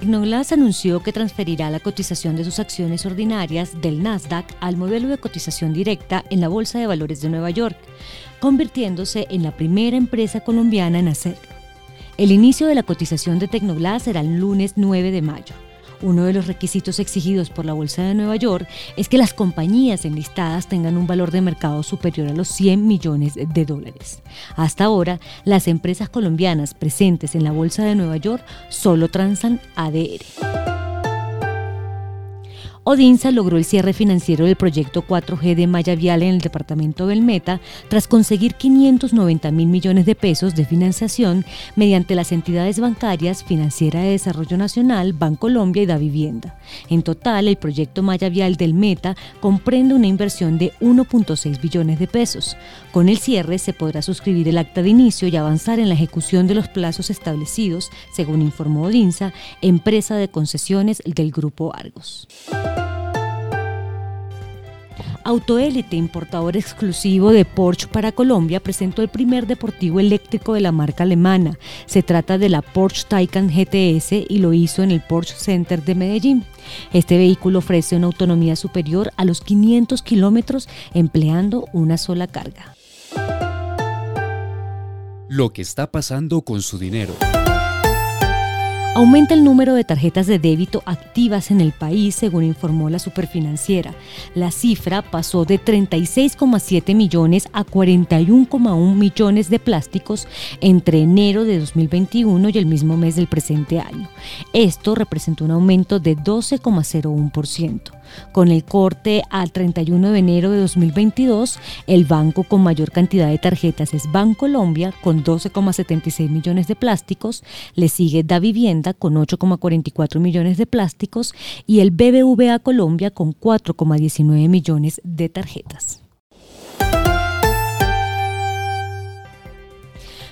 Tecnoglass anunció que transferirá la cotización de sus acciones ordinarias del Nasdaq al modelo de cotización directa en la Bolsa de Valores de Nueva York, convirtiéndose en la primera empresa colombiana en hacerlo. El inicio de la cotización de Tecnoglass será el lunes 9 de mayo. Uno de los requisitos exigidos por la Bolsa de Nueva York es que las compañías enlistadas tengan un valor de mercado superior a los 100 millones de dólares. Hasta ahora, las empresas colombianas presentes en la Bolsa de Nueva York solo transan ADR. Odinsa logró el cierre financiero del proyecto 4G de Maya Vial en el departamento del Meta tras conseguir 590 mil millones de pesos de financiación mediante las entidades bancarias Financiera de Desarrollo Nacional, Bancolombia y Da Vivienda. En total, el proyecto Maya Vial del Meta comprende una inversión de 1.6 billones de pesos. Con el cierre se podrá suscribir el acta de inicio y avanzar en la ejecución de los plazos establecidos, según informó Odinsa, empresa de concesiones del Grupo Argos. Autoélite, importador exclusivo de Porsche para Colombia, presentó el primer deportivo eléctrico de la marca alemana. Se trata de la Porsche Taycan GTS y lo hizo en el Porsche Center de Medellín. Este vehículo ofrece una autonomía superior a los 500 kilómetros empleando una sola carga. Lo que está pasando con su dinero. Aumenta el número de tarjetas de débito activas en el país, según informó la superfinanciera. La cifra pasó de 36,7 millones a 41,1 millones de plásticos entre enero de 2021 y el mismo mes del presente año. Esto representó un aumento de 12,01%. Con el corte al 31 de enero de 2022, el banco con mayor cantidad de tarjetas es Bancolombia con 12,76 millones de plásticos, le sigue Da Vivienda con 8,44 millones de plásticos y el BBVA Colombia con 4,19 millones de tarjetas.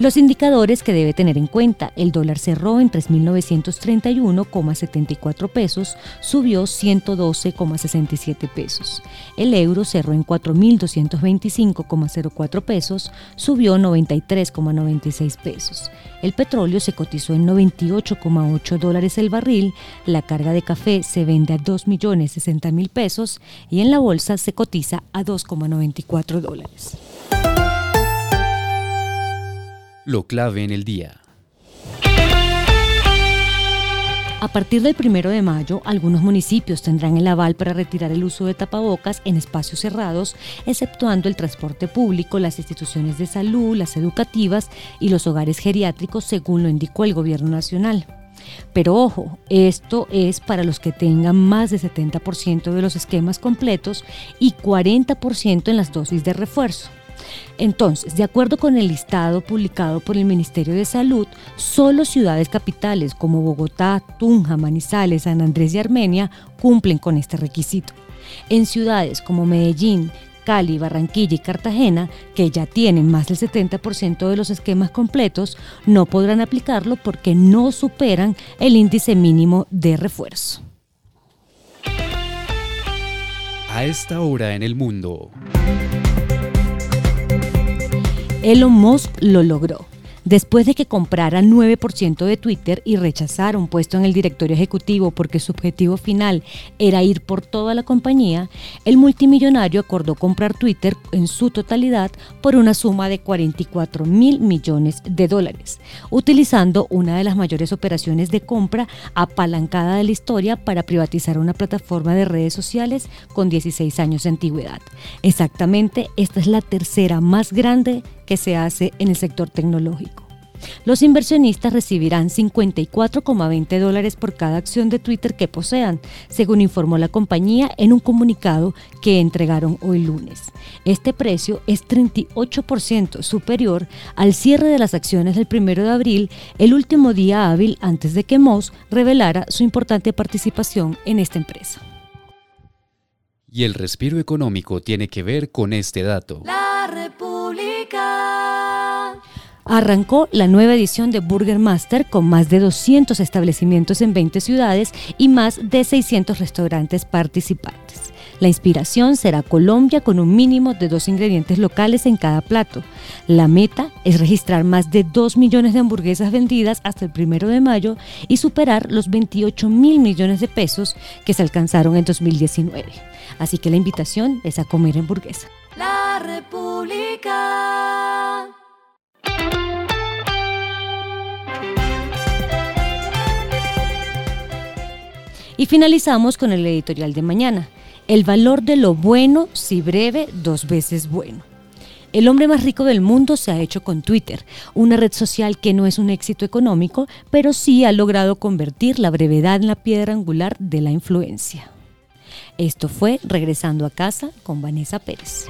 Los indicadores que debe tener en cuenta, el dólar cerró en 3.931,74 pesos, subió 112,67 pesos. El euro cerró en 4.225,04 pesos, subió 93,96 pesos. El petróleo se cotizó en 98,8 dólares el barril, la carga de café se vende a 2.060.000 pesos y en la bolsa se cotiza a 2,94 dólares lo clave en el día. A partir del primero de mayo, algunos municipios tendrán el aval para retirar el uso de tapabocas en espacios cerrados, exceptuando el transporte público, las instituciones de salud, las educativas y los hogares geriátricos, según lo indicó el Gobierno Nacional. Pero ojo, esto es para los que tengan más de 70% de los esquemas completos y 40% en las dosis de refuerzo. Entonces, de acuerdo con el listado publicado por el Ministerio de Salud, solo ciudades capitales como Bogotá, Tunja, Manizales, San Andrés y Armenia cumplen con este requisito. En ciudades como Medellín, Cali, Barranquilla y Cartagena, que ya tienen más del 70% de los esquemas completos, no podrán aplicarlo porque no superan el índice mínimo de refuerzo. A esta hora en el mundo. Elon Musk lo logró. Después de que comprara 9% de Twitter y rechazara un puesto en el directorio ejecutivo porque su objetivo final era ir por toda la compañía, el multimillonario acordó comprar Twitter en su totalidad por una suma de 44 mil millones de dólares, utilizando una de las mayores operaciones de compra apalancada de la historia para privatizar una plataforma de redes sociales con 16 años de antigüedad. Exactamente, esta es la tercera más grande que se hace en el sector tecnológico. Los inversionistas recibirán 54,20 dólares por cada acción de Twitter que posean, según informó la compañía en un comunicado que entregaron hoy lunes. Este precio es 38% superior al cierre de las acciones del 1 de abril, el último día hábil antes de que Moss revelara su importante participación en esta empresa. Y el respiro económico tiene que ver con este dato. La arrancó la nueva edición de Burger Master con más de 200 establecimientos en 20 ciudades y más de 600 restaurantes participantes. La inspiración será Colombia con un mínimo de dos ingredientes locales en cada plato. La meta es registrar más de 2 millones de hamburguesas vendidas hasta el primero de mayo y superar los 28 mil millones de pesos que se alcanzaron en 2019. Así que la invitación es a comer hamburguesa. La República. Y finalizamos con el editorial de mañana. El valor de lo bueno, si breve, dos veces bueno. El hombre más rico del mundo se ha hecho con Twitter, una red social que no es un éxito económico, pero sí ha logrado convertir la brevedad en la piedra angular de la influencia. Esto fue Regresando a casa con Vanessa Pérez.